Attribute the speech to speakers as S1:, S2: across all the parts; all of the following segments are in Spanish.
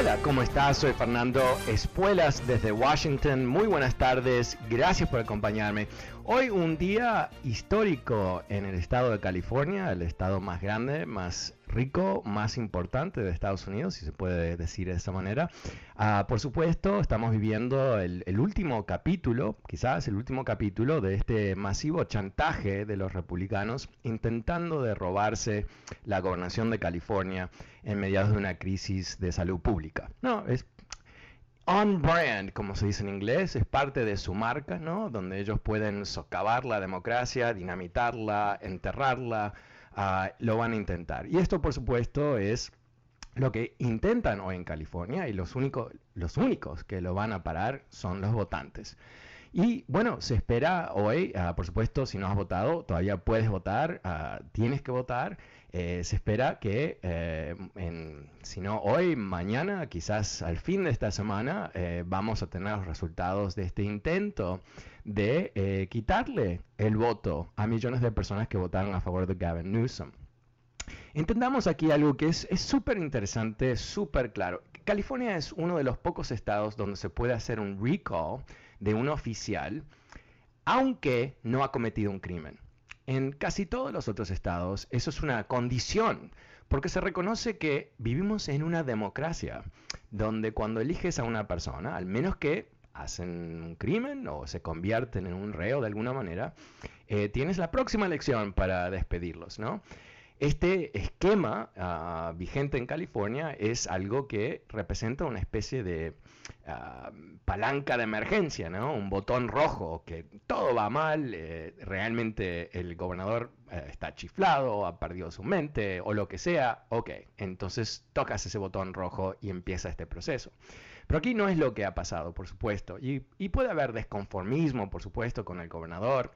S1: Hola, ¿cómo estás? Soy Fernando Espuelas desde Washington. Muy buenas tardes, gracias por acompañarme. Hoy un día histórico en el estado de California, el estado más grande, más rico, más importante de Estados Unidos, si se puede decir de esa manera. Ah, por supuesto, estamos viviendo el, último capítulo, quizás el último capítulo de este masivo chantaje de los republicanos intentando de robarse la gobernación de California en medio de una crisis de salud pública. No, es on brand, como se dice en inglés, es parte de su marca, ¿no? Donde ellos pueden socavar la democracia, dinamitarla, enterrarla, ah, lo van a intentar. Y esto, por supuesto, es lo que intentan hoy en California y los, únicos, los únicos que lo van a parar son los votantes. Y bueno, se espera hoy, ah, por supuesto, si no has votado, todavía puedes votar, ah, tienes que votar. Eh, se espera que, eh, si no hoy, mañana, quizás al fin de esta semana, eh, vamos a tener los resultados de este intento de quitarle el voto a millones de personas que votaron a favor de Gavin Newsom. Entendamos aquí algo que es súper interesante, súper claro. California es uno de los pocos estados donde se puede hacer un recall de un oficial, aunque no ha cometido un crimen. En casi todos los otros estados eso es una condición, porque se reconoce que vivimos en una democracia, donde cuando eliges a una persona, al menos que hacen un crimen o se convierten en un reo de alguna manera, eh, tienes la próxima elección para despedirlos, ¿no? Este esquema ah, vigente en California es algo que representa una especie de ah, palanca de emergencia, ¿no? Un botón rojo, que todo va mal, eh, realmente el gobernador eh, está chiflado, ha perdido su mente o lo que sea, ok, entonces tocas ese botón rojo y empieza este proceso. Pero aquí no es lo que ha pasado, por supuesto, y, y puede haber desconformismo, por supuesto, con el gobernador,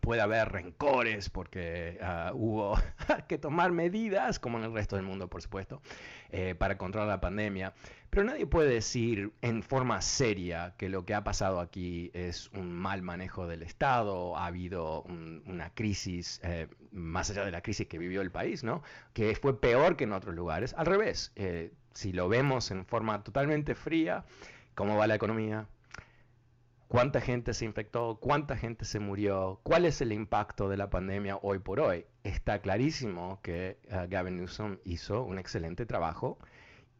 S1: puede haber rencores porque ah, hubo que tomar medidas, como en el resto del mundo, por supuesto, eh, para controlar la pandemia. Pero nadie puede decir en forma seria que lo que ha pasado aquí es un mal manejo del Estado, ha habido una crisis, eh, más allá de la crisis que vivió el país, ¿no? que fue peor que en otros lugares. Al revés, eh, si lo vemos en forma totalmente fría, ¿cómo va la economía? Cuánta gente se infectó, cuánta gente se murió, cuál es el impacto de la pandemia hoy por hoy. Está clarísimo que uh, Gavin Newsom hizo un excelente trabajo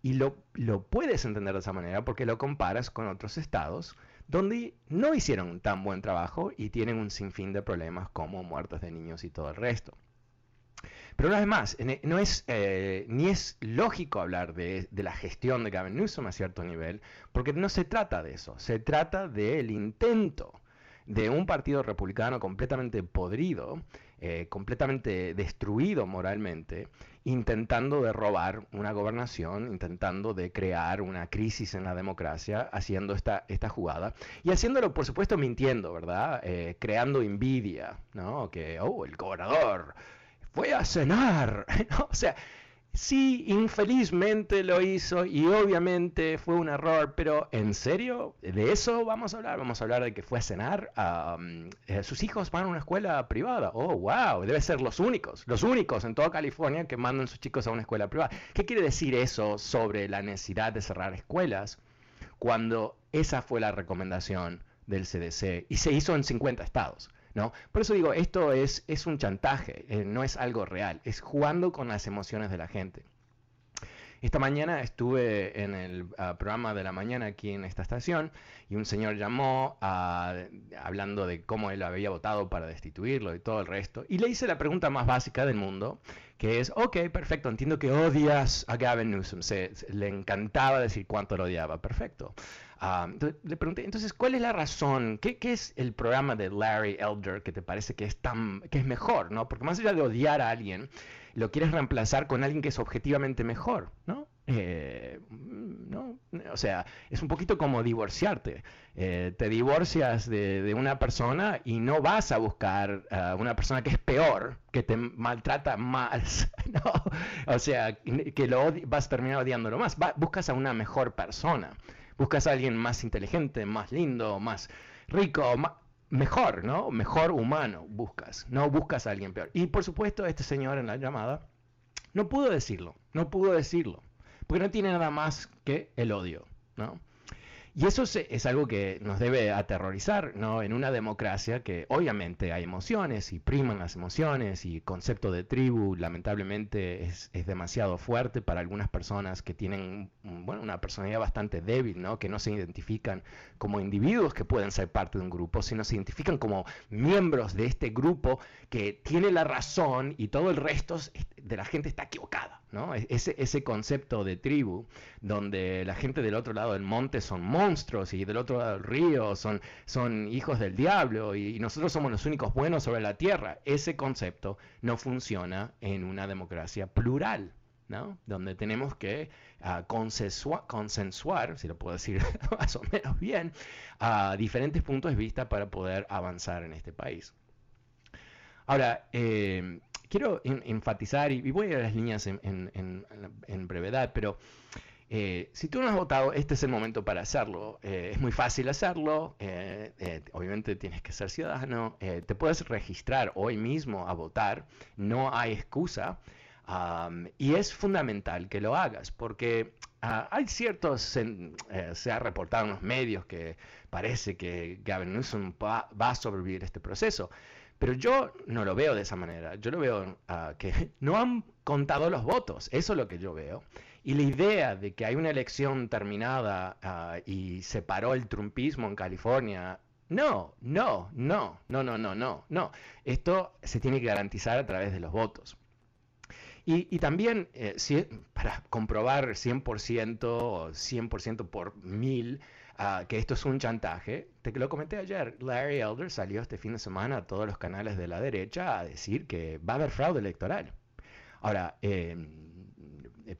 S1: y lo, lo puedes entender de esa manera porque lo comparas con otros estados donde no hicieron tan buen trabajo y tienen un sinfín de problemas como muertes de niños y todo el resto. Pero una vez más, no es, eh, ni es lógico hablar de, la gestión de Gavin Newsom a cierto nivel, porque no se trata de eso, se trata del intento de un partido republicano completamente podrido, eh, completamente destruido moralmente, intentando de robar una gobernación, intentando de crear una crisis en la democracia, haciendo esta, esta jugada y haciéndolo, por supuesto, mintiendo, ¿verdad? Eh, creando envidia, ¿no? Que, oh, el gobernador fue a cenar. o sea, sí, infelizmente lo hizo y obviamente fue un error, pero ¿en serio? ¿De eso vamos a hablar? Vamos a hablar de que fue a cenar. Eh, sus hijos van a una escuela privada. Oh, wow, debe ser los únicos, los únicos en toda California que mandan sus chicos a una escuela privada. ¿Qué quiere decir eso sobre la necesidad de cerrar escuelas cuando esa fue la recomendación del CDC y se hizo en 50 estados? ¿No? Por eso digo, esto es, es un chantaje, eh, no es algo real, es jugando con las emociones de la gente. Esta mañana estuve en el ah, programa de la mañana aquí en esta estación y un señor llamó hablando de cómo él había votado para destituirlo y todo el resto. Y le hice la pregunta más básica del mundo, que es, ok, perfecto, entiendo que odias a Gavin Newsom. le encantaba decir cuánto lo odiaba, perfecto. Ah, le pregunté, entonces, ¿cuál es la razón? ¿Qué, ¿Qué, es el programa de Larry Elder que te parece que es, tan, que es mejor? ¿no? Porque más allá de odiar a alguien, lo quieres reemplazar con alguien que es objetivamente mejor, ¿no? Eh, no, O sea, es un poquito como divorciarte. Eh, te divorcias de, una persona y no vas a buscar a una persona que es peor, que te maltrata más, ¿no? O sea, que lo vas a terminar odiándolo más. buscas a una mejor persona. Buscas a alguien más inteligente, más lindo, más rico, mejor, ¿no? Mejor humano buscas. No buscas a alguien peor. Y por supuesto, este señor en la llamada no pudo decirlo. No pudo decirlo porque no tiene nada más que el odio, ¿no? Y eso es, algo que nos debe aterrorizar, ¿no? En una democracia que obviamente hay emociones y priman las emociones y concepto de tribu lamentablemente es, demasiado fuerte para algunas personas que tienen, bueno, una personalidad bastante débil, ¿no? Que no se identifican como individuos que pueden ser parte de un grupo, sino se identifican como miembros de este grupo que tiene la razón y todo el resto de la gente está equivocada. ¿No? E-, ese, ese concepto de tribu, donde la gente del otro lado del monte son monstruos y del otro lado del río son, son hijos del diablo y, nosotros somos los únicos buenos sobre la tierra, ese concepto no funciona en una democracia plural. ¿no? donde tenemos que uh, consensuar, si lo puedo decir más o menos bien, a diferentes puntos de vista para poder avanzar en este país. Ahora, eh, quiero enfatizar, y, voy a las líneas en, brevedad, pero eh, si tú no has votado, este es el momento para hacerlo. Eh, es muy fácil hacerlo, eh, obviamente tienes que ser ciudadano, te puedes registrar hoy mismo a votar, no hay excusa. y es fundamental que lo hagas porque ah, hay ciertos, se ha reportado en los medios que parece que Gavin Newsom va a sobrevivir este proceso. Pero yo no lo veo de esa manera. Yo lo veo que no han contado los votos. Eso es lo que yo veo. Y la idea de que hay una elección terminada uh, y se paró el trumpismo en California. No, no, no, no, no, no, no, no. Esto se tiene que garantizar a través de los votos. Y, y también, eh, para comprobar 100% o 100% por mil, Ah, que esto es un chantaje. Te lo comenté ayer. Larry Elder salió este fin de semana a todos los canales de la derecha a decir que va a haber fraude electoral. Ahora, em, eh,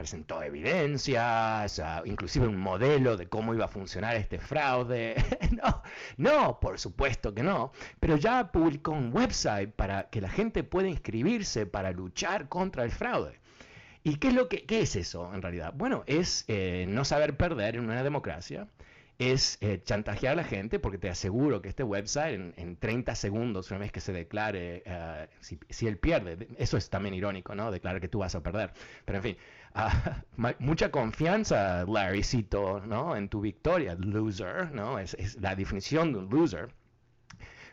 S1: presentó evidencias, inclusive un modelo de cómo iba a funcionar este fraude. no, no, por supuesto que no. Pero ya publicó un website para que la gente pueda inscribirse para luchar contra el fraude. ¿Y qué es, lo que, qué es eso en realidad? Bueno, es eh, no saber perder en una democracia, es eh, chantajear a la gente, porque te aseguro que este website en, 30 segundos, una vez que se declare, eh, si, él pierde, eso es también irónico, ¿no? Declarar que tú vas a perder. Pero en fin, ah, mucha confianza, Larrycito, ¿no? En tu victoria, loser, ¿no? Es, es, la definición de un loser.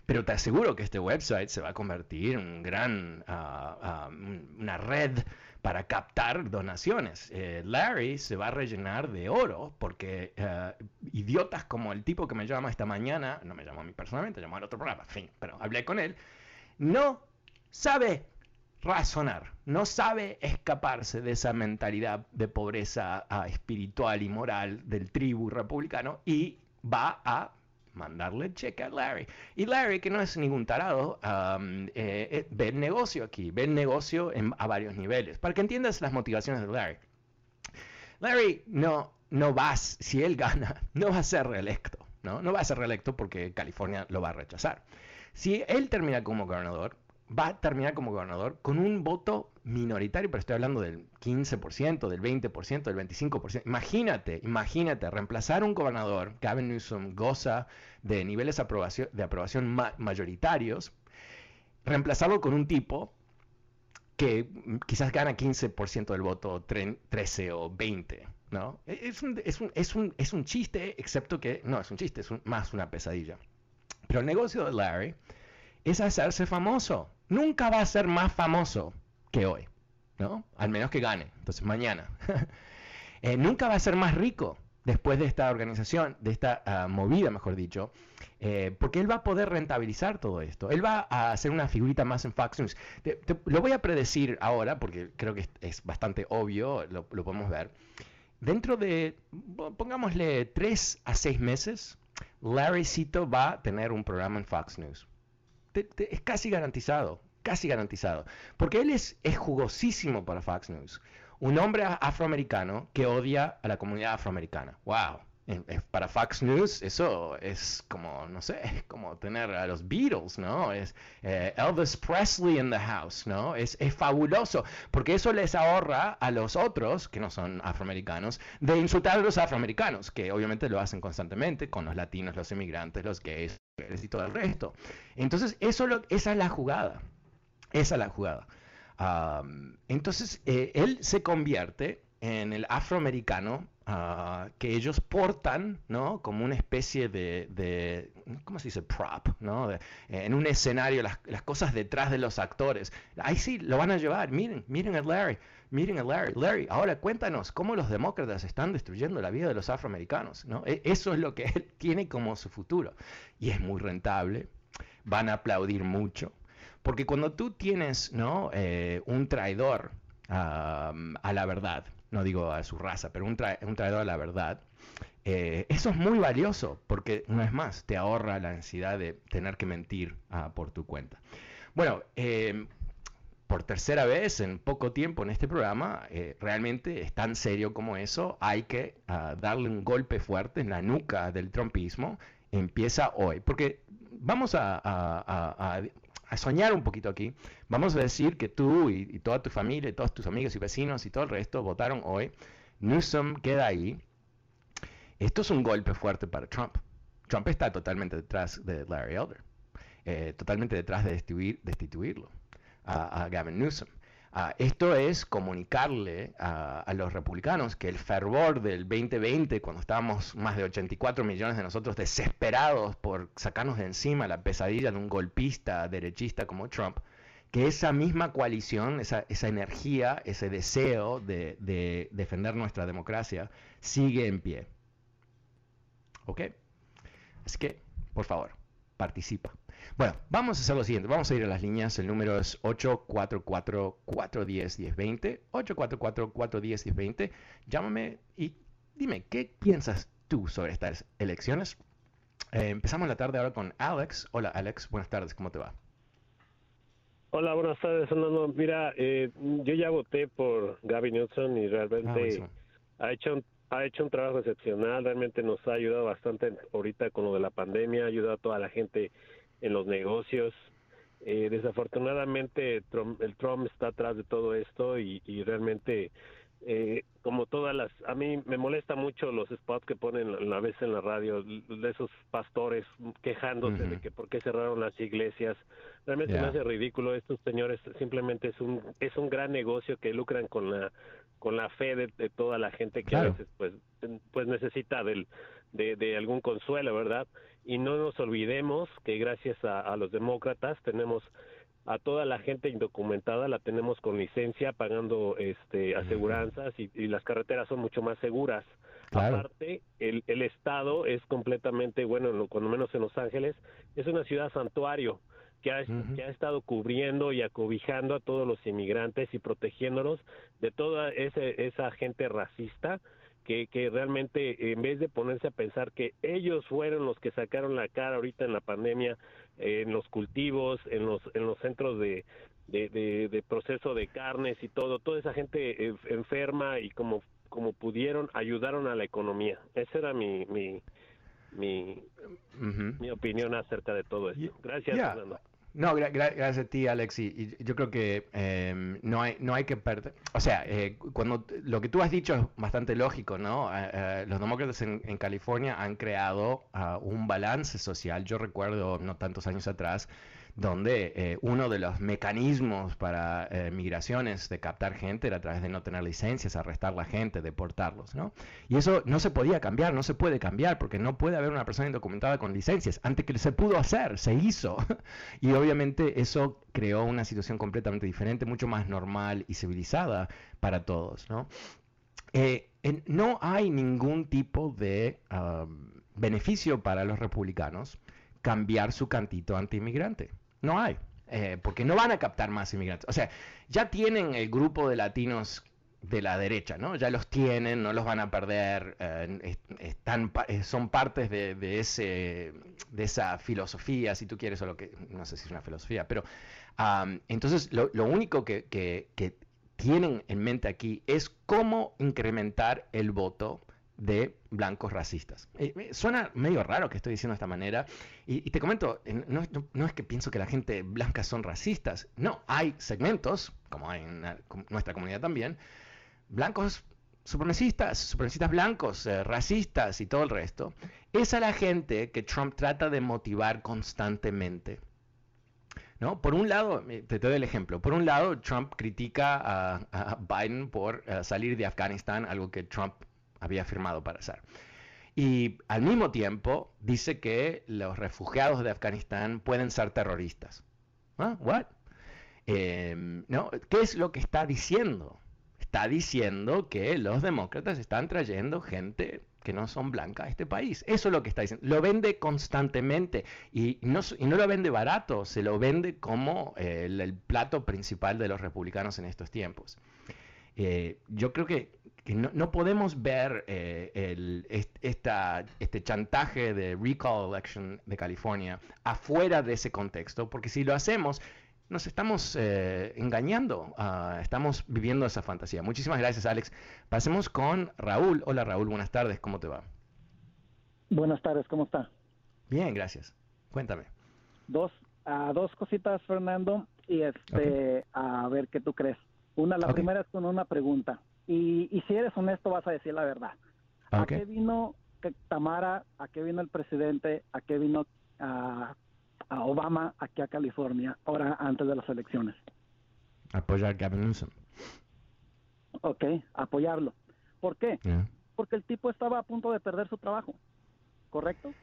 S1: Pero te aseguro que este website se va a convertir en un gran, ah, ah, una red para captar donaciones. Eh, Larry se va a rellenar de oro porque eh, idiotas como el tipo que me llama esta mañana, no me llamó a mí personalmente, llamó al otro programa, en fin, pero hablé con él, no sabe razonar, no sabe escaparse de esa mentalidad de pobreza ah, espiritual y moral del tribu republicano y va a mandarle cheque a Larry. Y Larry, que no es ningún tarado, eh, eh, ve el negocio aquí, ve el negocio a varios niveles, para que entiendas las motivaciones de Larry. Larry no, no va, si él gana, no va a ser reelecto, ¿no? No va a ser reelecto porque California lo va a rechazar. Si él termina como gobernador, va a terminar como gobernador con un voto minoritario, pero estoy hablando del 15%, del 20%, del 25%. Imagínate, imagínate, reemplazar un gobernador, Gavin Newsom goza de niveles de aprobación, mayoritarios, reemplazarlo con un tipo que quizás gana 15% del voto, 13 o 20, ¿no? Es un, es un, es un, es un chiste, excepto que, no, es un chiste, es más una pesadilla. Pero el negocio de Larry es hacerse famoso. Nunca va a ser más famoso que hoy, ¿no? Al menos que gane. Entonces mañana. Eh, nunca va a ser más rico después de esta organización, de esta ah, movida, mejor dicho, eh, porque él va a poder rentabilizar todo esto. Él va a hacer una figurita más en Fox News. lo voy a predecir ahora, porque creo que es, bastante obvio, lo, lo, podemos ver. Dentro de, pongámosle, tres a seis meses, Larrycito va a tener un programa en Fox News es casi garantizado, casi garantizado. Porque él es, es jugosísimo para Fox News. un hombre afroamericano que odia a la comunidad afroamericana. ¡Wow! para Fox News eso es como, no sé, como tener a los Beatles, ¿no? Es eh, Elvis Presley in the house, ¿no? Es, es, fabuloso, porque eso les ahorra a los otros, que no son afroamericanos, de insultar a los afroamericanos, que obviamente lo hacen constantemente con los latinos, los inmigrantes, los gays y todo el resto. Entonces, eso lo, esa es la jugada, esa es la jugada. entonces, eh, él se convierte en el afroamericano Ah, que ellos portan, ¿no? Como una especie de, ¿cómo se dice? Prop, ¿no? en un escenario, las, las, cosas detrás de los actores. Ahí sí, lo van a llevar. Miren, miren a Larry, miren a Larry. Larry, ahora cuéntanos cómo los demócratas están destruyendo la vida de los afroamericanos, ¿no? E, eso es lo que él tiene como su futuro. Y es muy rentable, van a aplaudir mucho. Porque cuando tú tienes, ¿no? Eh, un traidor a la verdad, no digo a su raza, pero un, traidor a la verdad, eh, eso es muy valioso porque, una vez más, te ahorra la ansiedad de tener que mentir ah, por tu cuenta. Bueno, em, por tercera vez en poco tiempo en este programa, eh, realmente es tan serio como eso, hay que ah, darle un golpe fuerte en la nuca del trumpismo, empieza hoy, porque vamos a soñar un poquito aquí, vamos a decir que tú y, toda tu familia, y todos tus amigos y vecinos y todo el resto votaron hoy, Newsom queda ahí. Esto es un golpe fuerte para Trump. Trump está totalmente detrás de Larry Elder, eh, totalmente detrás de destituirlo a Gavin Newsom. Ah, esto es comunicarle a, los republicanos que el fervor del 2020, cuando estábamos más de 84 millones de nosotros desesperados por sacarnos de encima la pesadilla de un golpista derechista como Trump, que esa misma coalición, esa, energía, ese deseo de, defender nuestra democracia sigue en pie. ¿Ok? Así que, por favor, participa. Bueno, vamos a hacer lo siguiente. Vamos a ir a las líneas. El número es 844-410-1020. 844-410-1020. Llámame y dime, ¿qué piensas tú sobre estas elecciones? Eh, empezamos la tarde ahora con Alex. Hola, Alex. Buenas tardes. ¿Cómo te va?
S2: Hola, buenas tardes, Fernando. Mira, eh, yo ya voté por Gavin Newsom y realmente ah, ha hecho un ha hecho un trabajo excepcional, realmente nos ha ayudado bastante ahorita con lo de la pandemia, ha ayudado a toda la gente en los negocios. Eh, desafortunadamente el Trump está atrás de todo esto y, realmente eh, como todas las a mí me molesta mucho los spots que ponen a la vez en la radio de esos pastores quejándose de que por qué cerraron las iglesias. Realmente me hace ridículo. Estos señores simplemente es un es un gran negocio que lucran con la con la fe de, toda la gente que a veces pues pues necesita del de, de algún consuelo verdad y no nos olvidemos que gracias a, los demócratas tenemos a toda la gente indocumentada la tenemos con licencia pagando este aseguranzas y, las carreteras son mucho más seguras. Aparte el, el estado es completamente bueno cuando menos en Los Ángeles es una ciudad santuario que ha, que ha estado cubriendo y acobijando a todos los inmigrantes y protegiéndonos de toda ese, esa gente racista que, realmente en vez de ponerse a pensar que ellos fueron los que sacaron la cara ahorita en la pandemia, en los cultivos, en los, en los centros de, de, proceso de carnes y todo, toda esa gente enferma y como, como pudieron ayudaron a la economía. Esa era mi, mi, mi, mi opinión acerca de todo esto. Gracias, Fernando.
S1: No, gracias a ti, Alex. Y, yo creo que em, no, hay, no hay que perder. O sea, eh, cuando lo que tú has dicho es bastante lógico, ¿no? Eh, eh, los demócratas en, California han creado ah, un balance social. Yo recuerdo, no tantos años atrás, donde eh, uno de los mecanismos para eh, migraciones de captar gente era a través de no tener licencias, arrestar la gente, deportarlos, ¿no? Y eso no se podía cambiar, no se puede cambiar, porque no puede haber una persona indocumentada con licencias. Antes que se pudo hacer, se hizo. y obviamente eso creó una situación completamente diferente, mucho más normal y civilizada para todos, ¿no? Eh, no hay ningún tipo de um, beneficio para los republicanos cambiar su cantito anti-inmigrante. No hay, eh, porque no van a captar más inmigrantes. O sea, ya tienen el grupo de latinos de la derecha, ¿no? Ya los tienen, no los van a perder, eh, están, eh, son partes de, ese, de esa filosofía, si tú quieres, o lo que, no sé si es una filosofía, pero entonces lo, único que, que, tienen en mente aquí es cómo incrementar el voto de blancos racistas. Eh, suena medio raro que estoy diciendo de esta manera, y, te comento, no, es que pienso que la gente blanca son racistas, no, hay segmentos, como hay en nuestra comunidad también, blancos supremacistas, supremacistas blancos, eh, racistas y todo el resto. Es la gente que Trump trata de motivar constantemente. ¿No? Por un lado, te doy el ejemplo, por un lado Trump critica a, Biden por eh, salir de Afganistán, algo que Trump había firmado para hacer. Y al mismo tiempo dice que los refugiados de Afganistán pueden ser terroristas. ¿Ah? ¿What? Em, ¿no? ¿Qué es lo que está diciendo? Está diciendo que los demócratas están trayendo gente que no son blancas a este país. Eso es lo que está diciendo. Lo vende constantemente y no, y no lo vende barato, se lo vende como eh, el, plato principal de los republicanos en estos tiempos. Eh, yo creo que no, podemos ver eh, el, esta, este chantaje de recall election de California afuera de ese contexto, porque si lo hacemos, nos estamos eh, engañando, ah, estamos viviendo esa fantasía. Muchísimas gracias, Alex. Pasemos con Raúl. Hola, Raúl, buenas tardes, ¿cómo te va?
S3: Buenas tardes, ¿cómo está?
S1: Bien, gracias. Cuéntame.
S3: Dos, uh, dos cositas, Fernando, y este, a ver qué tú crees. Una, la primera es con una pregunta. Y, si eres honesto vas a decir la verdad. ¿A qué vino Tamara? ¿A qué vino el presidente? ¿A qué vino a, Obama aquí a California ahora antes de las elecciones?
S1: Apoyar a Gavin Newsom.
S3: Ok, apoyarlo. ¿Por qué? Porque el tipo estaba a punto de perder su trabajo, ¿correcto?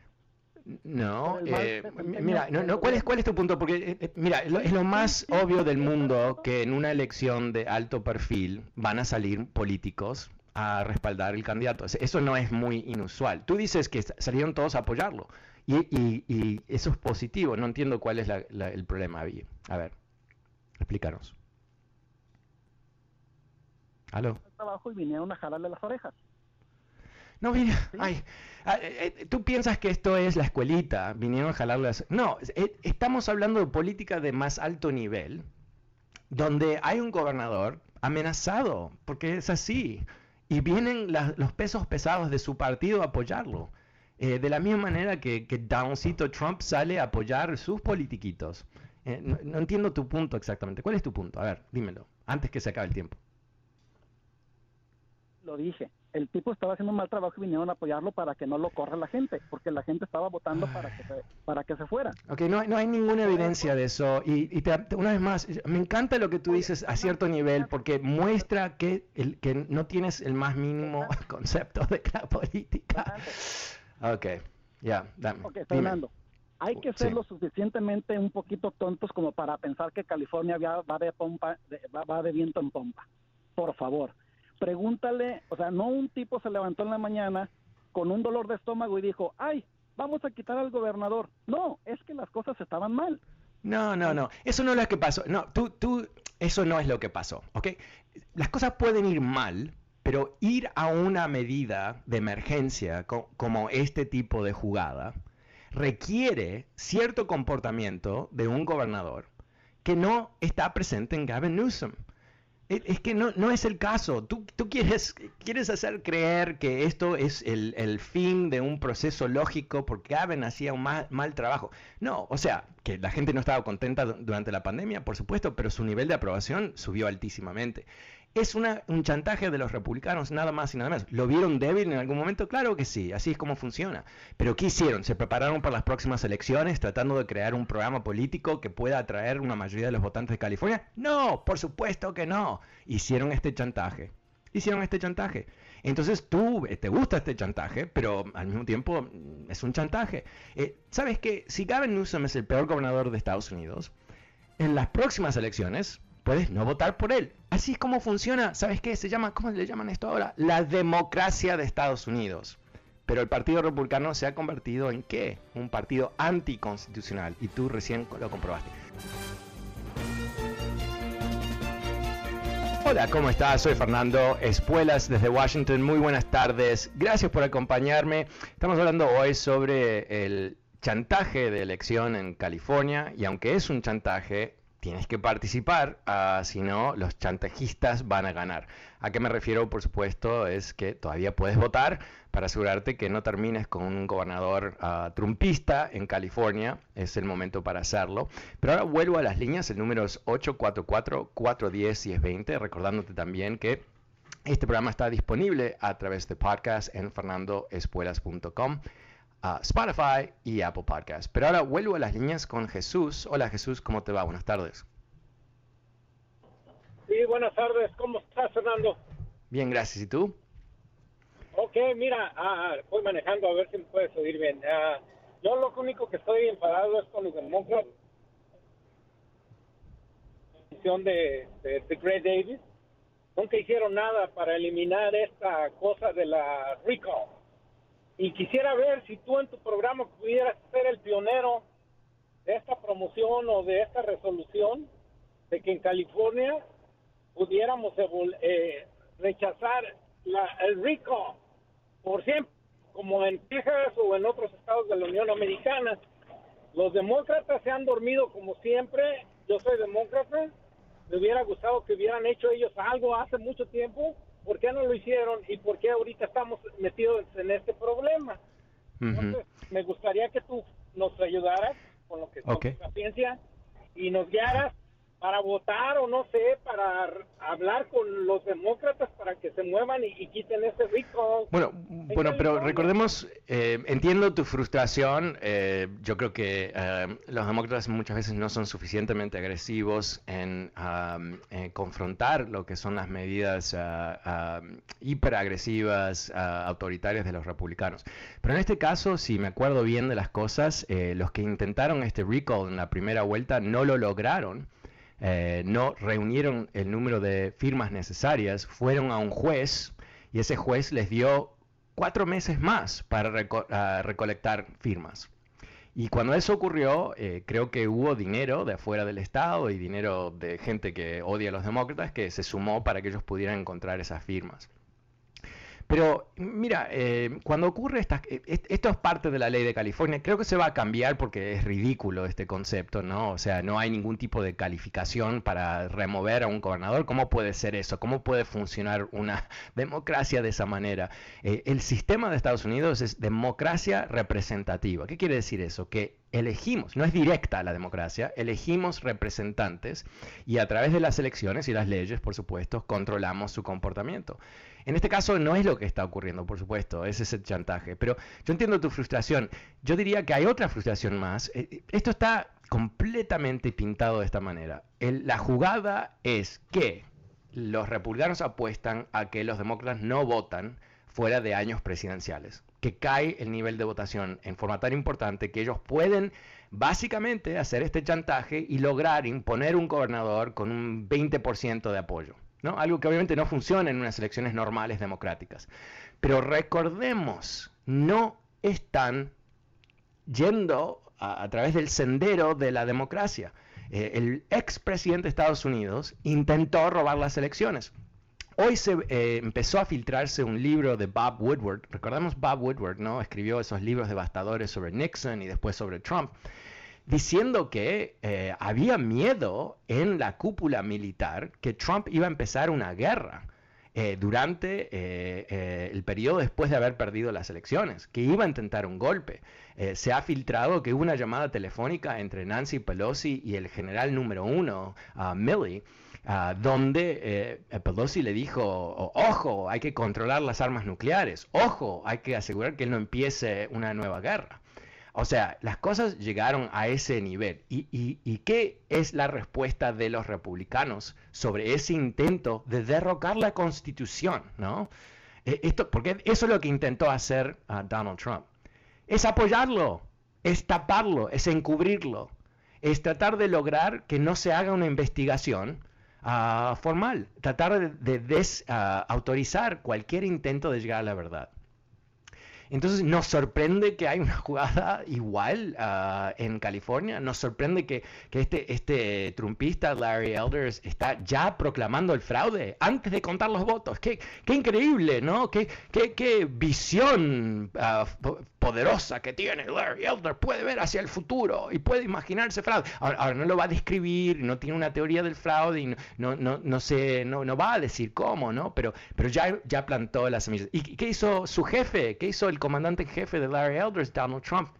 S1: No, eh, mira, no, ¿cuál, es, ¿cuál es tu punto? Porque, eh, eh, mira, es lo más obvio del mundo que en una elección de alto perfil van a salir políticos a respaldar el candidato. Eso no es muy inusual. Tú dices que salieron todos a apoyarlo y, eso es positivo. No entiendo cuál es el problema. A ver, explícanos.
S3: ¿Aló? Trabajo y vinieron a jalarle las orejas.
S1: No, mira, ay, ah, eh, eh, tú piensas que esto es la escuelita, vinieron a jalarlas. No, eh, estamos hablando de política de más alto nivel, donde hay un gobernador amenazado, porque es así, y vienen los pesos pesados de su partido a apoyarlo. de la misma manera que, que Downcito Trump sale a apoyar sus politiquitos. no entiendo tu punto exactamente. ¿Cuál es tu punto? A ver, dímelo, antes que se acabe el tiempo.
S3: Lo dije el tipo estaba haciendo un mal trabajo y vinieron a apoyarlo para que no lo corra la gente, porque la gente estaba votando para que se, para que se fuera.
S1: Ok, no, no hay ninguna evidencia de eso. Y, una vez más, me encanta lo que tú dices a cierto nivel, porque muestra que, el, que no tienes el más mínimo concepto de la política. Ok, ya, dame.
S3: Ok, Fernando. Hay que ser lo suficientemente un poquito tontos como para pensar que California va de, pompa, va de viento en pompa. Por favor pregúntale, o sea, no un tipo se levantó en la mañana con un dolor de estómago y dijo, ay, vamos a quitar al gobernador. No, es que las cosas estaban mal.
S1: No, no, no, eso no es lo que pasó. No, tú, tú, eso no es lo que pasó, ¿ok? Las cosas pueden ir mal, pero ir a una medida de emergencia como este tipo de jugada requiere cierto comportamiento de un gobernador que no está presente en Gavin Newsom. Es que no, no es el caso. Tú, tú quieres, quieres hacer creer que esto es el, el, fin de un proceso lógico porque Gavin hacía un mal, trabajo. No, o sea, que la gente no estaba contenta durante la pandemia, por supuesto, pero su nivel de aprobación subió altísimamente. ¿Es una, un chantaje de los republicanos nada más y nada menos? ¿Lo vieron débil en algún momento? Claro que sí, así es como funciona. Pero ¿qué hicieron? ¿Se prepararon para las próximas elecciones tratando de crear un programa político que pueda atraer una mayoría de los votantes de California? No, por supuesto que no. Hicieron este chantaje. Hicieron este chantaje. Entonces tú eh, te gusta este chantaje, pero al mismo tiempo mm, es un chantaje. Eh, ¿Sabes qué? Si Gavin Newsom es el peor gobernador de Estados Unidos, en las próximas elecciones puedes no votar por él. Así es como funciona, ¿sabes qué? Se llama, ¿cómo le llaman esto ahora? La democracia de Estados Unidos. Pero el Partido Republicano se ha convertido en qué? Un partido anticonstitucional. Y tú recién lo comprobaste. Hola, ¿cómo estás? Soy Fernando Espuelas desde Washington. Muy buenas tardes. Gracias por acompañarme. Estamos hablando hoy sobre el chantaje de elección en California. Y aunque es un chantaje, tienes que participar, uh, si no, los chantajistas van a ganar. ¿A qué me refiero? Por supuesto, es que todavía puedes votar para asegurarte que no termines con un gobernador uh, trumpista en California. Es el momento para hacerlo. Pero ahora vuelvo a las líneas. El número es 844-410-1020, recordándote también que este programa está disponible a través de podcast en fernandoespuelas.com. Spotify y Apple Podcast. Pero ahora vuelvo a las líneas con Jesús. Hola Jesús, ¿cómo te va? Buenas tardes.
S4: Sí, buenas tardes. ¿Cómo estás, Fernando?
S1: Bien, gracias. ¿Y tú?
S4: Ok, mira, ah, voy manejando a ver si me puedes oír bien. Ah, yo lo único que estoy enfadado es con los demócratas. De, de, de Greg Davis. Nunca hicieron nada para eliminar esta cosa de la recall y quisiera ver si tú en tu programa pudieras ser el pionero de esta promoción o de esta resolución de que en California pudiéramos eh, rechazar la, el RICO por siempre, como en Texas o en otros estados de la Unión Americana. Los demócratas se han dormido como siempre. Yo soy demócrata. Me hubiera gustado que hubieran hecho ellos algo hace mucho tiempo ¿por qué no lo hicieron y por qué ahorita estamos metidos en este problema? Entonces, me gustaría que tú nos ayudaras con lo que es okay. la ciencia y nos guiaras para votar o no sé, para hablar con los demócratas para que se muevan y, quiten ese rico.
S1: Bueno, bueno, pero recordemos, eh, entiendo tu frustración. Eh, yo creo que eh, los demócratas muchas veces no son suficientemente agresivos en, confrontar lo que son las medidas hiperagresivas, autoritarias de los republicanos. Pero en este caso, si me acuerdo bien de las cosas, los que intentaron este recall en la primera vuelta no lo lograron. Eh, no reunieron el número de firmas necesarias, fueron a un juez y ese juez les dio cuatro meses más para recolectar firmas. Y cuando eso ocurrió, eh, creo que hubo dinero de afuera del Estado y dinero de gente que odia a los demócratas que se sumó para que ellos pudieran encontrar esas firmas. Pero mira, eh, cuando ocurre esta, eh, esto es parte de la ley de California, creo que se va a cambiar porque es ridículo este concepto, ¿no? O sea, no hay ningún tipo de calificación para remover a un gobernador. ¿Cómo puede ser eso? ¿Cómo puede funcionar una democracia de esa manera? Eh, el sistema de Estados Unidos es democracia representativa. ¿Qué quiere decir eso? Que elegimos, no es directa la democracia, elegimos representantes y a través de las elecciones y las leyes, por supuesto, controlamos su comportamiento. En este caso no es lo que está ocurriendo, por supuesto, ese es el chantaje. Pero yo entiendo tu frustración. Yo diría que hay otra frustración más. Eh, esto está completamente pintado de esta manera. la jugada es que los republicanos apuestan a que los demócratas no votan fuera de años presidenciales, que cae el nivel de votación en forma tan importante que ellos pueden básicamente hacer este chantaje y lograr imponer un gobernador con un 20% de apoyo. Algo que obviamente no funciona en unas elecciones normales democráticas. Pero recordemos, no están yendo a, través del sendero de la democracia. Eh, el expresidente de Estados Unidos intentó robar las elecciones. Hoy se eh, empezó a filtrarse un libro de Bob Woodward. Recordemos Bob Woodward, ¿no? Escribió esos libros devastadores sobre Nixon y después sobre Trump diciendo que eh, había miedo en la cúpula militar que Trump iba a empezar una guerra. Eh, durante eh, el periodo después de haber perdido las elecciones, que iba a intentar un golpe. se ha filtrado que hubo una llamada telefónica entre Nancy Pelosi y el general número uno, Milley, donde Pelosi le dijo, ojo, hay que controlar las armas nucleares, ojo, hay que asegurar que él no empiece una nueva guerra. O sea, las cosas llegaron a ese nivel. ¿Y, qué es la respuesta de los republicanos sobre ese intento de derrocar la constitución? ¿no? E, esto, porque eso es lo que intentó hacer Donald Trump. Es apoyarlo, es taparlo, es encubrirlo, es tratar de lograr que no se haga una investigación ah, formal, tratar de, desautorizar cualquier intento de llegar a la verdad. Entonces nos sorprende que hay una jugada igual ah, en California, nos sorprende que, este, este trumpista Larry Elders está ya proclamando el fraude antes de contar los votos. Qué, qué increíble, ¿no? Qué, qué, qué visión uh, poderosa que tiene Larry Elder puede ver hacia el futuro y puede imaginarse fraude. Ahora, no lo va a describir, no tiene una teoría del fraude y no, no, no, no, no va a decir cómo, ¿no? Pero, pero ya, ya plantó las semillas. ¿Y qué hizo su jefe? ¿Qué hizo el comandante jefe de Larry Elder, Donald Trump?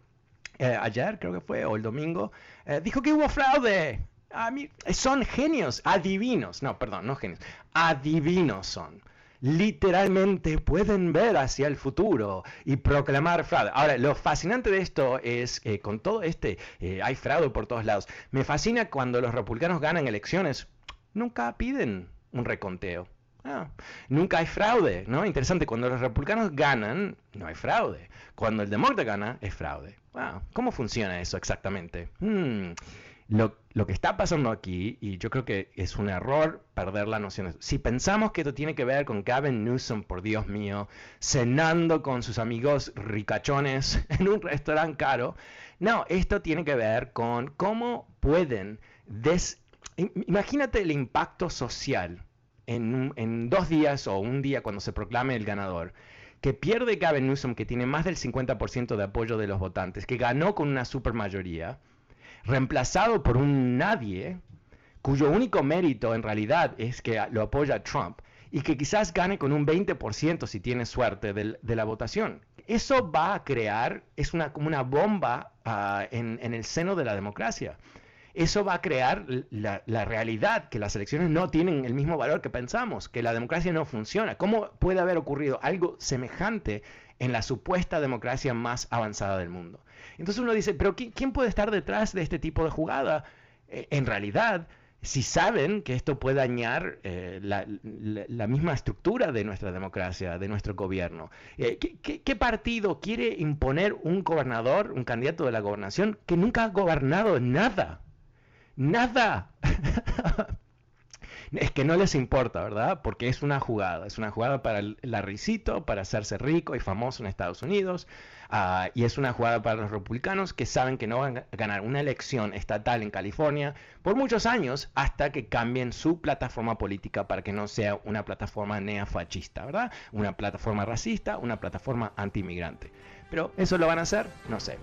S1: Eh, ayer creo que fue, o el domingo, eh, dijo que hubo fraude. A mí, son genios, adivinos, no, perdón, no genios, adivinos son literalmente pueden ver hacia el futuro y proclamar fraude. Ahora, lo fascinante de esto es con todo este, eh, hay fraude por todos lados. Me fascina cuando los republicanos ganan elecciones, nunca piden un reconteo. Ah, nunca hay fraude, ¿no? Interesante, cuando los republicanos ganan, no hay fraude. Cuando el demócrata gana, es fraude. Ah, ¿Cómo funciona eso exactamente? Hmm. Lo, lo, que está pasando aquí, y yo creo que es un error perder la noción. Si pensamos que esto tiene que ver con Gavin Newsom, por Dios mío, cenando con sus amigos ricachones en un restaurante caro, no, esto tiene que ver con cómo pueden... Des... Imagínate el impacto social en, en dos días o un día cuando se proclame el ganador que pierde Gavin Newsom, que tiene más del 50% de apoyo de los votantes, que ganó con una supermayoría, reemplazado por un nadie cuyo único mérito en realidad es que lo apoya Trump y que quizás gane con un 20% si tiene suerte de, la votación. Eso va a crear, es una, como una bomba ah, en, el seno de la democracia. Eso va a crear la, realidad que las elecciones no tienen el mismo valor que pensamos, que la democracia no funciona. ¿Cómo puede haber ocurrido algo semejante en la supuesta democracia más avanzada del mundo? Entonces uno dice, pero ¿quién puede estar detrás de este tipo de jugada? Eh, en realidad, si saben que esto puede dañar eh, la, misma estructura de nuestra democracia, de nuestro gobierno. Eh, ¿qué, partido quiere imponer un gobernador, un candidato de la gobernación que nunca ha gobernado nada? Nada. es que no les importa, ¿verdad? Porque es una jugada, es una jugada para el larricito, para hacerse rico y famoso en Estados Unidos, Ah, y es una jugada para los republicanos que saben que no van a ganar una elección estatal en California por muchos años hasta que cambien su plataforma política para que no sea una plataforma neofascista, ¿verdad? Una plataforma racista, una plataforma anti-inmigrante. Pero eso lo van a hacer, no sé.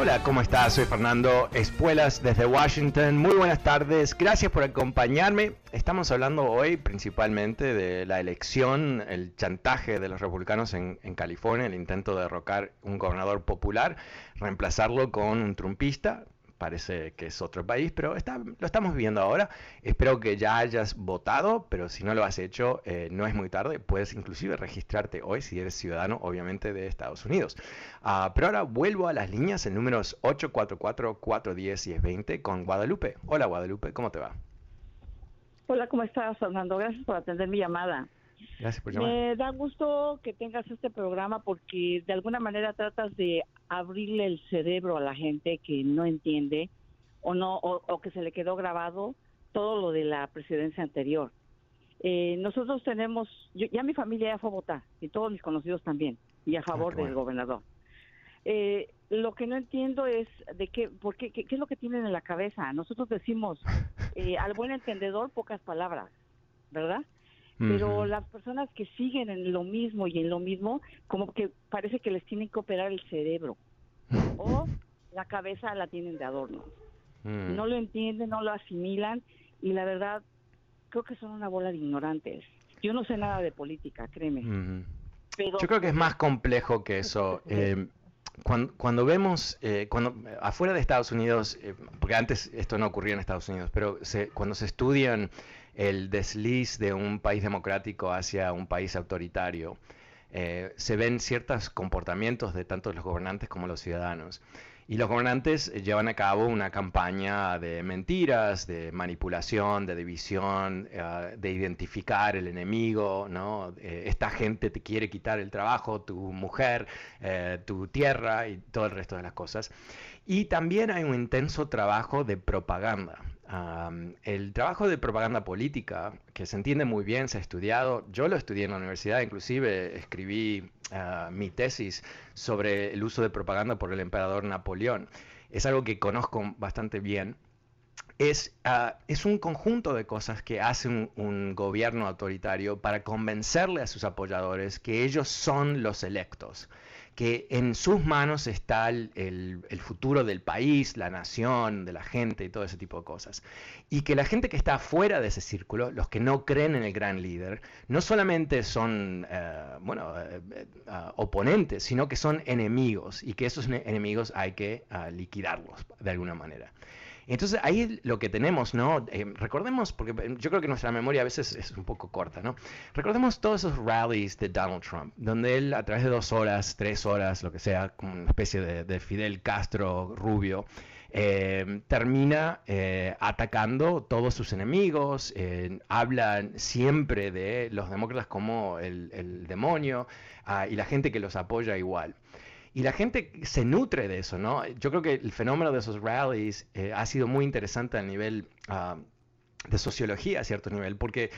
S1: Hola, ¿cómo estás? Soy Fernando Espuelas desde Washington. Muy buenas tardes. Gracias por acompañarme. Estamos hablando hoy principalmente de la elección, el chantaje de los republicanos en, en California, el intento de derrocar un gobernador popular, reemplazarlo con un trumpista parece que es otro país, pero está, lo estamos viviendo ahora. Espero que ya hayas votado, pero si no lo has hecho, eh, no es muy tarde. Puedes inclusive registrarte hoy si eres ciudadano, obviamente, de Estados Unidos. Ah, pero ahora vuelvo a las líneas, el número es 844-410-1020 con Guadalupe. Hola Guadalupe, ¿cómo te va?
S5: Hola, ¿cómo estás, Fernando? Gracias por atender mi llamada.
S1: Gracias por llamar.
S5: Me da gusto que tengas este programa porque de alguna manera tratas de abrirle el cerebro a la gente que no entiende o no o, que se le quedó grabado todo lo de la presidencia anterior. Eh, nosotros tenemos, ya mi familia ya fue a votar y todos mis conocidos también y a ah, favor del gobernador. Eh, lo que no entiendo es de qué, por qué, qué, es lo que tienen en la cabeza. Nosotros decimos eh, al buen entendedor pocas palabras, ¿verdad? Pero las personas que siguen en lo mismo y en lo mismo, como que parece que les tienen que operar el cerebro o la cabeza la tienen de adorno. Mm. No lo entienden, no lo asimilan y la verdad creo que son una bola de ignorantes. Yo no sé nada de política, créeme.
S1: Yo creo que es más complejo que eso. Eh, cuando, cuando, vemos, eh, cuando afuera de Estados Unidos, eh, porque antes esto no ocurría en Estados Unidos, pero se, cuando se estudian el desliz de un país democrático hacia un país autoritario. Eh, se ven ciertos comportamientos de tanto los gobernantes como los ciudadanos. Y los gobernantes llevan a cabo una campaña de mentiras, de manipulación, de división, eh, de identificar el enemigo, ¿no? Eh, esta gente te quiere quitar el trabajo, tu mujer, tu tierra y todo el resto de las cosas. Y también hay un intenso trabajo de propaganda el trabajo de propaganda política, que se entiende muy bien, se ha estudiado, yo lo estudié en la universidad, inclusive escribí ah, mi tesis sobre el uso de propaganda por el emperador Napoleón. Es algo que conozco bastante bien. es, ah, es un conjunto de cosas que hace un, gobierno autoritario para convencerle a sus apoyadores que ellos son los electos, que en sus manos está el, futuro del país, la nación, de la gente y todo ese tipo de cosas. Y que la gente que está fuera de ese círculo, los que no creen en el gran líder, no solamente son, eh, bueno, eh, eh, oponentes, sino que son enemigos y que esos enemigos hay que liquidarlos de alguna manera. Entonces ahí lo que tenemos, ¿no? Eh, recordemos, porque yo creo que nuestra memoria a veces es un poco corta, ¿no? Recordemos todos esos rallies de Donald Trump, donde él a través de dos horas, tres horas, lo que sea, como una especie de, Fidel Castro rubio, eh, termina eh, atacando todos sus enemigos, hablan siempre de los demócratas como el, demonio ah, y la gente que los apoya igual. Y la gente se nutre de eso, ¿no? Yo creo que el fenómeno de esos rallies eh, ha sido muy interesante a nivel ah, de sociología a cierto nivel, porque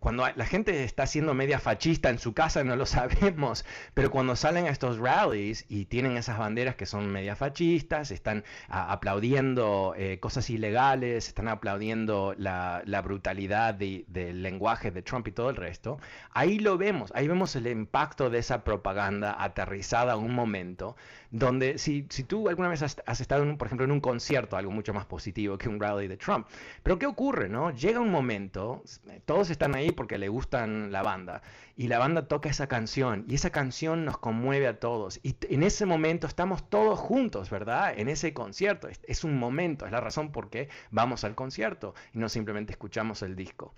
S1: cuando la gente está siendo media fascista en su casa no lo sabemos, pero cuando salen a estos rallies y tienen esas banderas que son media fascistas, están aplaudiendo eh, cosas ilegales, están aplaudiendo la, brutalidad del lenguaje de Trump y todo el resto, ahí lo vemos, ahí vemos el impacto de esa propaganda aterrizada a un momento donde si, si tú alguna vez has, estado, por ejemplo, en un concierto, algo mucho más positivo que un rally de Trump, pero ¿qué ocurre? No? Llega un momento, todos están ahí porque le gustan la banda, y la banda toca esa canción, y esa canción nos conmueve a todos, y en ese momento estamos todos juntos, ¿verdad? En ese concierto, es, un momento, es la razón por qué vamos al concierto y no simplemente escuchamos el disco.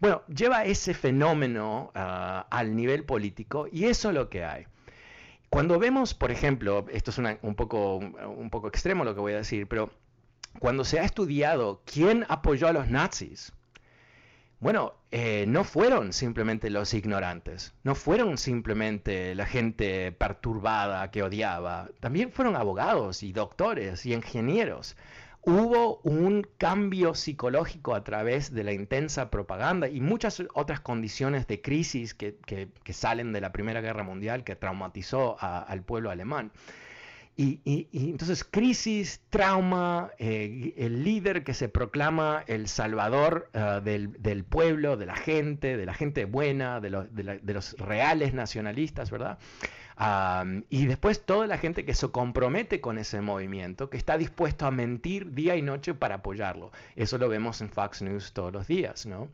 S1: Bueno, lleva ese fenómeno ah, al nivel político y eso es lo que hay. Cuando vemos, por ejemplo, esto es un, poco, un poco extremo lo que voy a decir, pero cuando se ha estudiado quién apoyó a los nazis, bueno, eh, no fueron simplemente los ignorantes, no fueron simplemente la gente perturbada que odiaba, también fueron abogados y doctores y ingenieros hubo un cambio psicológico a través de la intensa propaganda y muchas otras condiciones de crisis que, salen de la Primera Guerra Mundial que traumatizó al pueblo alemán. Y, entonces crisis, trauma, eh, el líder que se proclama el salvador eh, del, pueblo, de la gente, de la gente buena, de, de los reales nacionalistas, ¿verdad? y después toda la gente que se compromete con ese movimiento, que está dispuesto a mentir día y noche para apoyarlo. Eso lo vemos en Fox News todos los días, ¿no?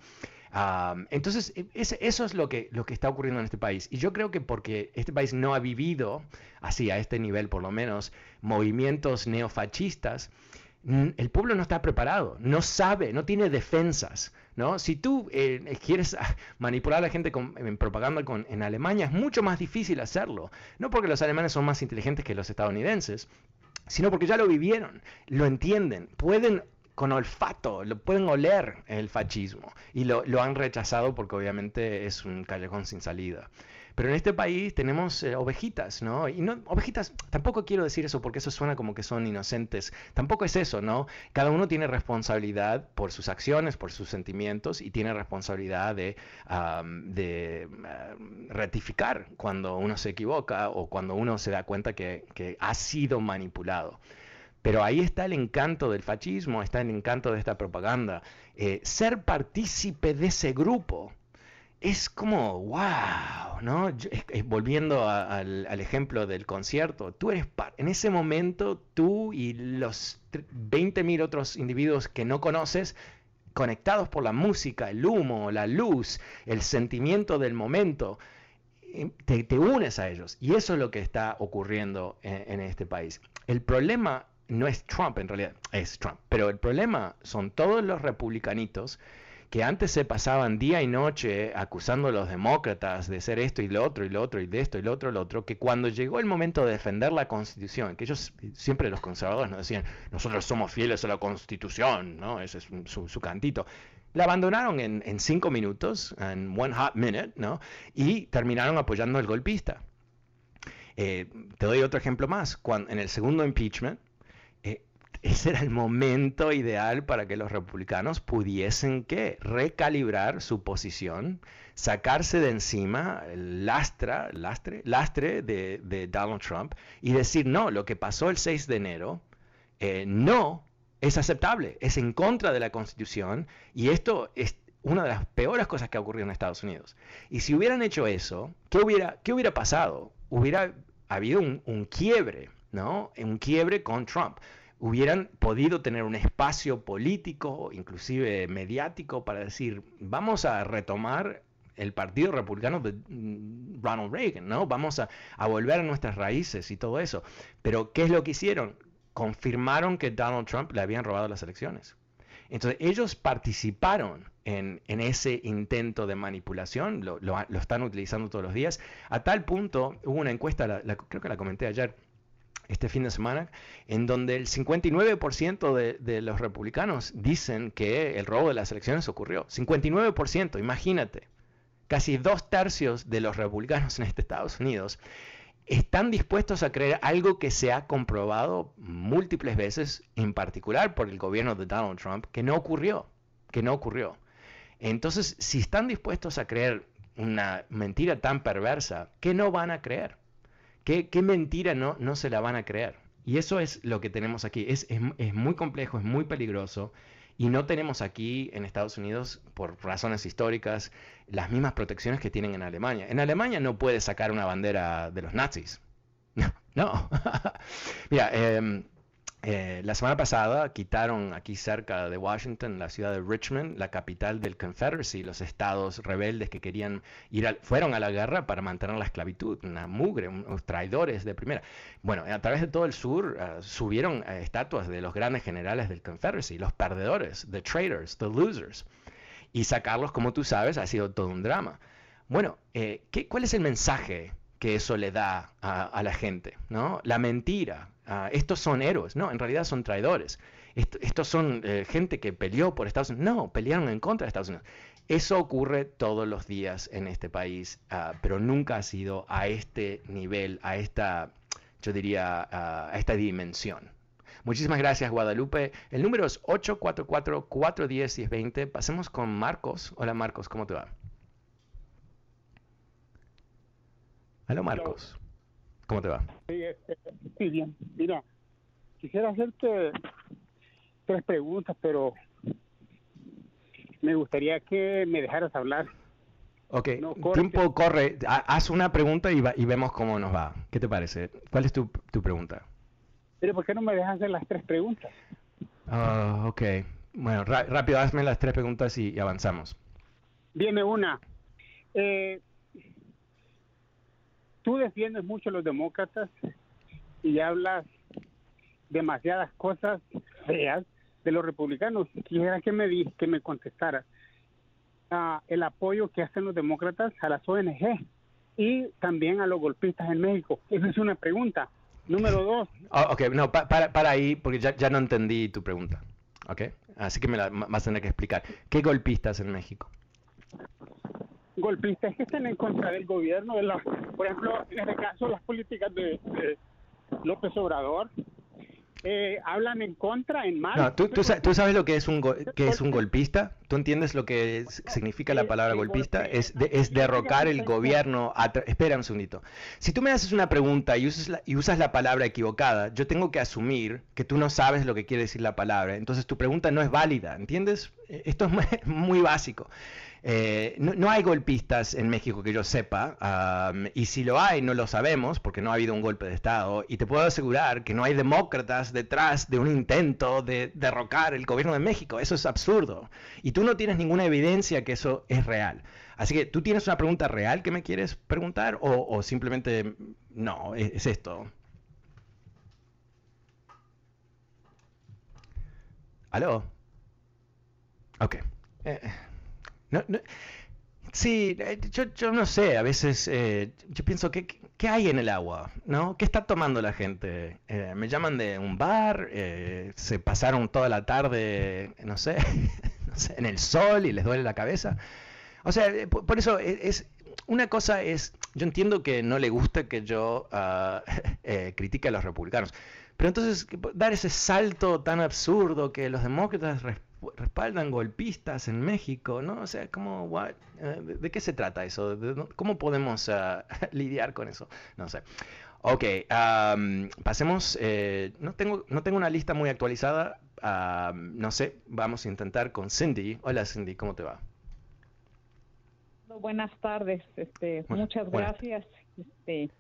S1: Entonces, e, eso es lo que, lo que está ocurriendo en este país. Y yo creo que porque este país no ha vivido, así a este nivel por lo menos, movimientos neofascistas, el pueblo no está preparado, no sabe, no tiene defensas. ¿no? Si tú eh, quieres manipular a la gente con, en propaganda con, en Alemania, es mucho más difícil hacerlo. No porque los alemanes son más inteligentes que los estadounidenses, sino porque ya lo vivieron, lo entienden, pueden con olfato, lo pueden oler el fascismo y lo, han rechazado porque obviamente es un callejón sin salida. Pero en este país tenemos eh, ovejitas, ¿no? Y no, ovejitas, tampoco quiero decir eso porque eso suena como que son inocentes. Tampoco es eso, ¿no? Cada uno tiene responsabilidad por sus acciones, por sus sentimientos y tiene responsabilidad de, de rectificar cuando uno se equivoca o cuando uno se da cuenta que ha sido manipulado. Pero ahí está el encanto del fascismo, está el encanto de esta propaganda. Eh, ser partícipe de ese grupo es como, wow, ¿no? volviendo al, ejemplo del concierto, tú eres, en ese momento, tú y los 20.000 otros individuos que no conoces, conectados por la música, el humo, la luz, el sentimiento del momento, eh, te, unes a ellos. Y eso es lo que está ocurriendo en este país. El problema no es Trump en realidad, es Trump, pero el problema son todos los republicanitos que antes se pasaban día y noche acusando a los demócratas de ser esto y lo otro y lo otro y de esto y lo otro y lo otro, que cuando llegó el momento de defender la constitución, que ellos siempre los conservadores nos decían, nosotros somos fieles a la constitución, ¿no? Ese es su, cantito. La abandonaron en, cinco minutos, en one hot minute, ¿no? Y terminaron apoyando al golpista. Eh, te doy otro ejemplo más. Cuando, en el segundo impeachment, ese era el momento ideal para que los republicanos pudiesen ¿qué? recalibrar su posición, sacarse de encima el lastra, lastre, lastre de, Donald Trump y decir, no, lo que pasó el 6 de enero, eh, no es aceptable, es en contra de la Constitución y esto es una de las peores cosas que ha ocurrido en Estados Unidos. Y si hubieran hecho eso, ¿qué hubiera, qué hubiera pasado? Hubiera habido un, un quiebre, ¿no? Un quiebre con Trump hubieran podido tener un espacio político, inclusive mediático, para decir, vamos a retomar el Partido Republicano de mm, Ronald Reagan, ¿no? Vamos a, volver a nuestras raíces y todo eso. Pero, ¿qué es lo que hicieron? Confirmaron que Donald Trump le habían robado las elecciones. Entonces, ellos participaron en, en ese intento de manipulación, lo, lo, lo, están utilizando todos los días. A tal punto, hubo una encuesta, la, la, creo que la comenté ayer, este fin de semana, en donde el 59% de, de, los republicanos dicen que el robo de las elecciones ocurrió. 59%, imagínate. Casi dos tercios de los republicanos en este Estados Unidos están dispuestos a creer algo que se ha comprobado múltiples veces, en particular por el gobierno de Donald Trump, que no ocurrió, que no ocurrió. Entonces, si están dispuestos a creer una mentira tan perversa, ¿qué no van a creer? ¿Qué, mentira no, no se la van a creer? Y eso es lo que tenemos aquí. Es, es, es, muy complejo, es muy peligroso. Y no tenemos aquí en Estados Unidos, por razones históricas, las mismas protecciones que tienen en Alemania. En Alemania no puedes sacar una bandera de los nazis. No. Mira, eh, eh, la semana pasada quitaron aquí cerca de Washington, la ciudad de Richmond, la capital del Confederacy, los estados rebeldes que querían ir, al, fueron a la guerra para mantener la esclavitud, una mugre, unos traidores de primera. Bueno, a través de todo el sur uh, subieron uh, estatuas de los grandes generales del Confederacy, los perdedores, the traitors, the losers. Y sacarlos, como tú sabes, ha sido todo un drama. Bueno, eh, ¿qué, ¿cuál es el mensaje que eso le da a, la gente? ¿no? La mentira, Uh, estos son héroes, no, en realidad son traidores. Est estos son eh, gente que peleó por Estados Unidos, no, pelearon en contra de Estados Unidos. Eso ocurre todos los días en este país, uh, pero nunca ha sido a este nivel, a esta, yo diría, uh, a esta dimensión. Muchísimas gracias, Guadalupe. El número es 844-410-1020. Pasemos con Marcos. Hola, Marcos, ¿cómo te va? Hola, Marcos. ¿Cómo te va?
S6: Sí, este, sí, bien. Mira, quisiera hacerte tres preguntas, pero me gustaría que me dejaras hablar.
S1: Ok, no, tiempo corre. Haz una pregunta y, va, y, vemos cómo nos va. ¿Qué te parece? ¿Cuál es tu, tu pregunta?
S6: Pero ¿por qué no me dejas hacer las tres preguntas?
S1: Uh, ok. Bueno, rápido, hazme las tres preguntas y, y avanzamos.
S6: Viene una. Eh, tú defiendes mucho a los demócratas y hablas demasiadas cosas feas de los republicanos. Quisiera que me, que me contestara uh, el apoyo que hacen los demócratas a las ONG y también a los golpistas en México. Esa es una pregunta. Número dos.
S1: Oh, ok, no, pa, para, para ahí, porque ya, ya no entendí tu pregunta. Ok, así que me la vas a tener que explicar. ¿Qué golpistas en México?
S6: Golpistas que están en contra del gobierno, de la, por ejemplo, en este caso las políticas de, de López Obrador, eh, hablan en contra, en mal.
S1: No, ¿tú, tú, ¿tú, sabes lo que es un que es un golpista? ¿Tú entiendes lo que es, significa la palabra golpista? Es, de, es derrocar el gobierno. Espera un segundito. Si tú me haces una pregunta y usas, la, y usas la palabra equivocada, yo tengo que asumir que tú no sabes lo que quiere decir la palabra. Entonces tu pregunta no es válida, ¿entiendes? Esto es muy básico. Eh, no, hay golpistas en México que yo sepa, y si lo hay no lo sabemos porque no ha habido un golpe de Estado, y te puedo asegurar que no hay demócratas detrás de un intento de derrocar el gobierno de México, eso es absurdo, y tú no tienes ninguna evidencia que eso es real. Así que tú tienes una pregunta real que me quieres preguntar o, simplemente no, es, es esto. ¿Aló? Ok. Eh. No, no, sí, eh, yo, no sé, a veces eh, yo pienso, ¿qué, ¿qué, hay en el agua? ¿no? ¿Qué está tomando la gente? Eh, me llaman de un bar, se pasaron toda la tarde, no sé, no sé, en el sol y les duele la cabeza. O sea, por, eso es, una cosa es, yo entiendo que no le gusta que yo uh, critique a los republicanos, pero entonces dar ese salto tan absurdo que los demócratas respaldan golpistas en México, ¿no? O sea, ¿cómo, what? Eh, ¿De, ¿De, qué se trata eso? ¿De, ¿Cómo podemos uh, lidiar con eso? No sé. Ok, um, pasemos, eh, no, tengo, no tengo una lista muy actualizada, no sé, vamos a intentar con Cindy. Hola Cindy, ¿cómo te va?
S7: Buenas tardes, este, muchas gracias. Este,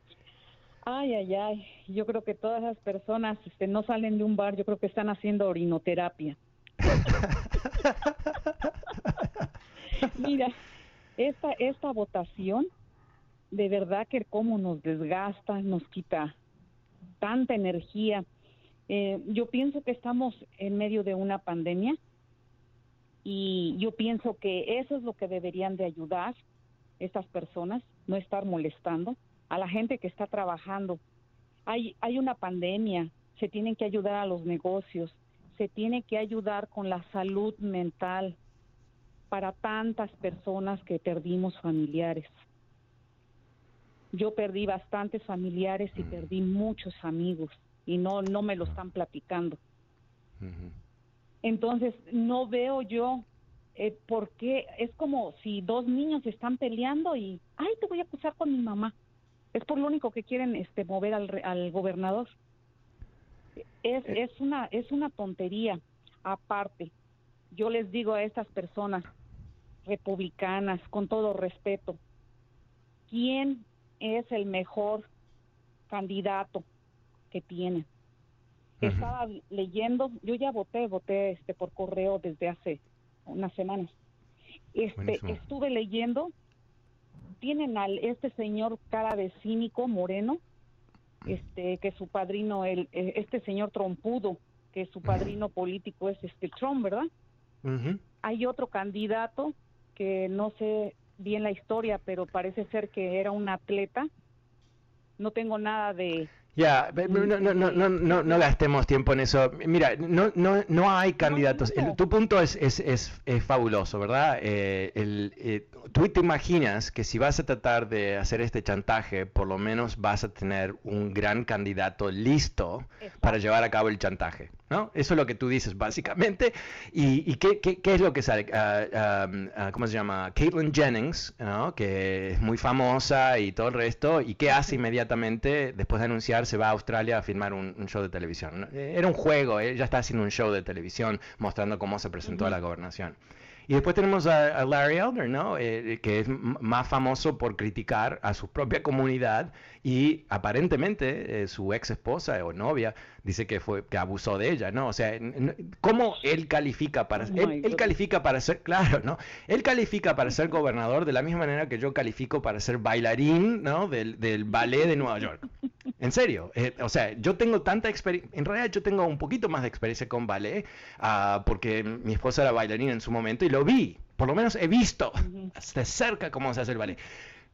S7: ay, ay, ay, yo creo que todas las personas este, no salen de un bar, yo creo que están haciendo orinoterapia. Mira, esta, esta votación, de verdad que cómo nos desgasta, nos quita tanta energía. Eh, yo pienso que estamos en medio de una pandemia y yo pienso que eso es lo que deberían de ayudar estas personas, no estar molestando a la gente que está trabajando. Hay, hay una pandemia, se tienen que ayudar a los negocios, se tiene que ayudar con la salud mental para tantas personas que perdimos familiares. Yo perdí bastantes familiares y mm. perdí muchos amigos y no no me lo están platicando. Entonces no veo yo eh, por qué es como si dos niños están peleando y ay te voy a acusar con mi mamá. Es por lo único que quieren este mover al, al gobernador. Es, eh. es una es una tontería aparte. Yo les digo a estas personas republicanas, con todo respeto, ¿quién es el mejor candidato que tiene? Estaba leyendo, yo ya voté, voté este por correo desde hace unas semanas. Este, estuve leyendo, tienen al este señor cara de cínico moreno, este que su padrino el eh, este señor trompudo, que su padrino político es este Trump, ¿verdad? Hay otro candidato que no sé bien la historia, pero parece ser que era un atleta. No tengo nada de,
S1: ya, no, no, no, no, gastemos tiempo en eso. Mira, no, no, no hay candidatos. tu punto es, es, es, es fabuloso, ¿verdad? Eh, el, eh, tú te imaginas que si vas a tratar de hacer este chantaje, por lo menos vas a tener un gran candidato listo para llevar a cabo el chantaje. ¿No? Eso es lo que tú dices, básicamente. ¿Y, qué, qué, qué, es lo que sale? Uh, ¿Cómo se llama? Caitlyn Jennings, ¿no? que es muy famosa y todo el resto. ¿Y qué hace inmediatamente después de anunciar? Se va a Australia a filmar un, show de televisión. Era un juego, ella está haciendo un show de televisión mostrando cómo se presentó a la gobernación. Y después tenemos a, Larry Elder, ¿no? Eh, que es más famoso por criticar a su propia comunidad y aparentemente eh, su ex esposa o novia dice que fue que abusó de ella, ¿no? O sea, ¿cómo él califica para oh él, califica para ser, claro, ¿no? Él califica para ser gobernador de la misma manera que yo califico para ser bailarín, ¿no? Del, del ballet de Nueva York. En serio, eh, o sea, yo tengo tanta experiencia, en realidad yo tengo un poquito más de experiencia con ballet, uh, porque mi esposa era bailarina en su momento y lo vi, por lo menos he visto de cerca cómo se hace el ballet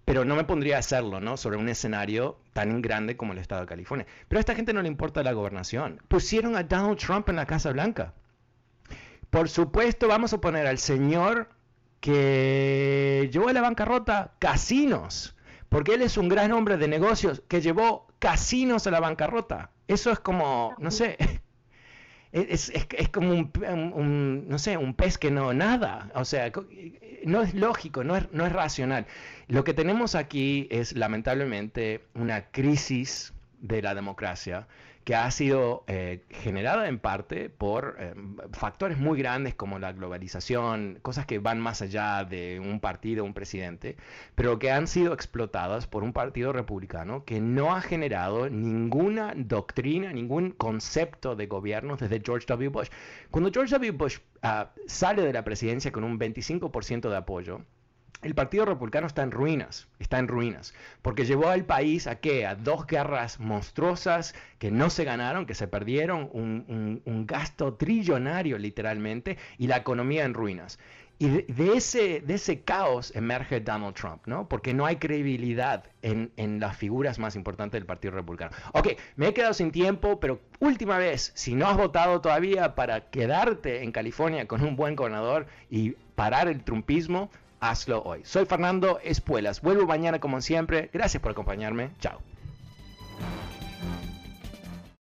S1: pero no me pondría a hacerlo, ¿no? Sobre un escenario tan grande como el estado de California. Pero a esta gente no le importa la gobernación. Pusieron a Donald Trump en la Casa Blanca. Por supuesto, vamos a poner al señor que llevó a la bancarrota casinos, porque él es un gran hombre de negocios que llevó casinos a la bancarrota. Eso es como, no sé, es, es, como un, no sé, un pez que no nada. O sea, no es lógico, no es, no es racional. Lo que tenemos aquí es lamentablemente una crisis de la democracia que ha sido eh, generada en parte por eh, factores muy grandes como la globalización, cosas que van más allá de un partido, un presidente, pero que han sido explotadas por un partido republicano que no ha generado ninguna doctrina, ningún concepto de gobierno desde George W. Bush. Cuando George W. Bush ah, sale de la presidencia con un 25% de apoyo, el Partido Republicano está en ruinas, está en ruinas, porque llevó al país a qué? A dos guerras monstruosas que no se ganaron, que se perdieron, un, gasto trillonario literalmente y la economía en ruinas. Y de, ese, de ese caos emerge Donald Trump, ¿no? Porque no hay credibilidad en, en, las figuras más importantes del Partido Republicano. Ok, me he quedado sin tiempo, pero última vez, si no has votado todavía para quedarte en California con un buen gobernador y parar el trumpismo, hazlo hoy. Soy Fernando Espuelas. Vuelvo mañana como siempre. Gracias por acompañarme. Chao.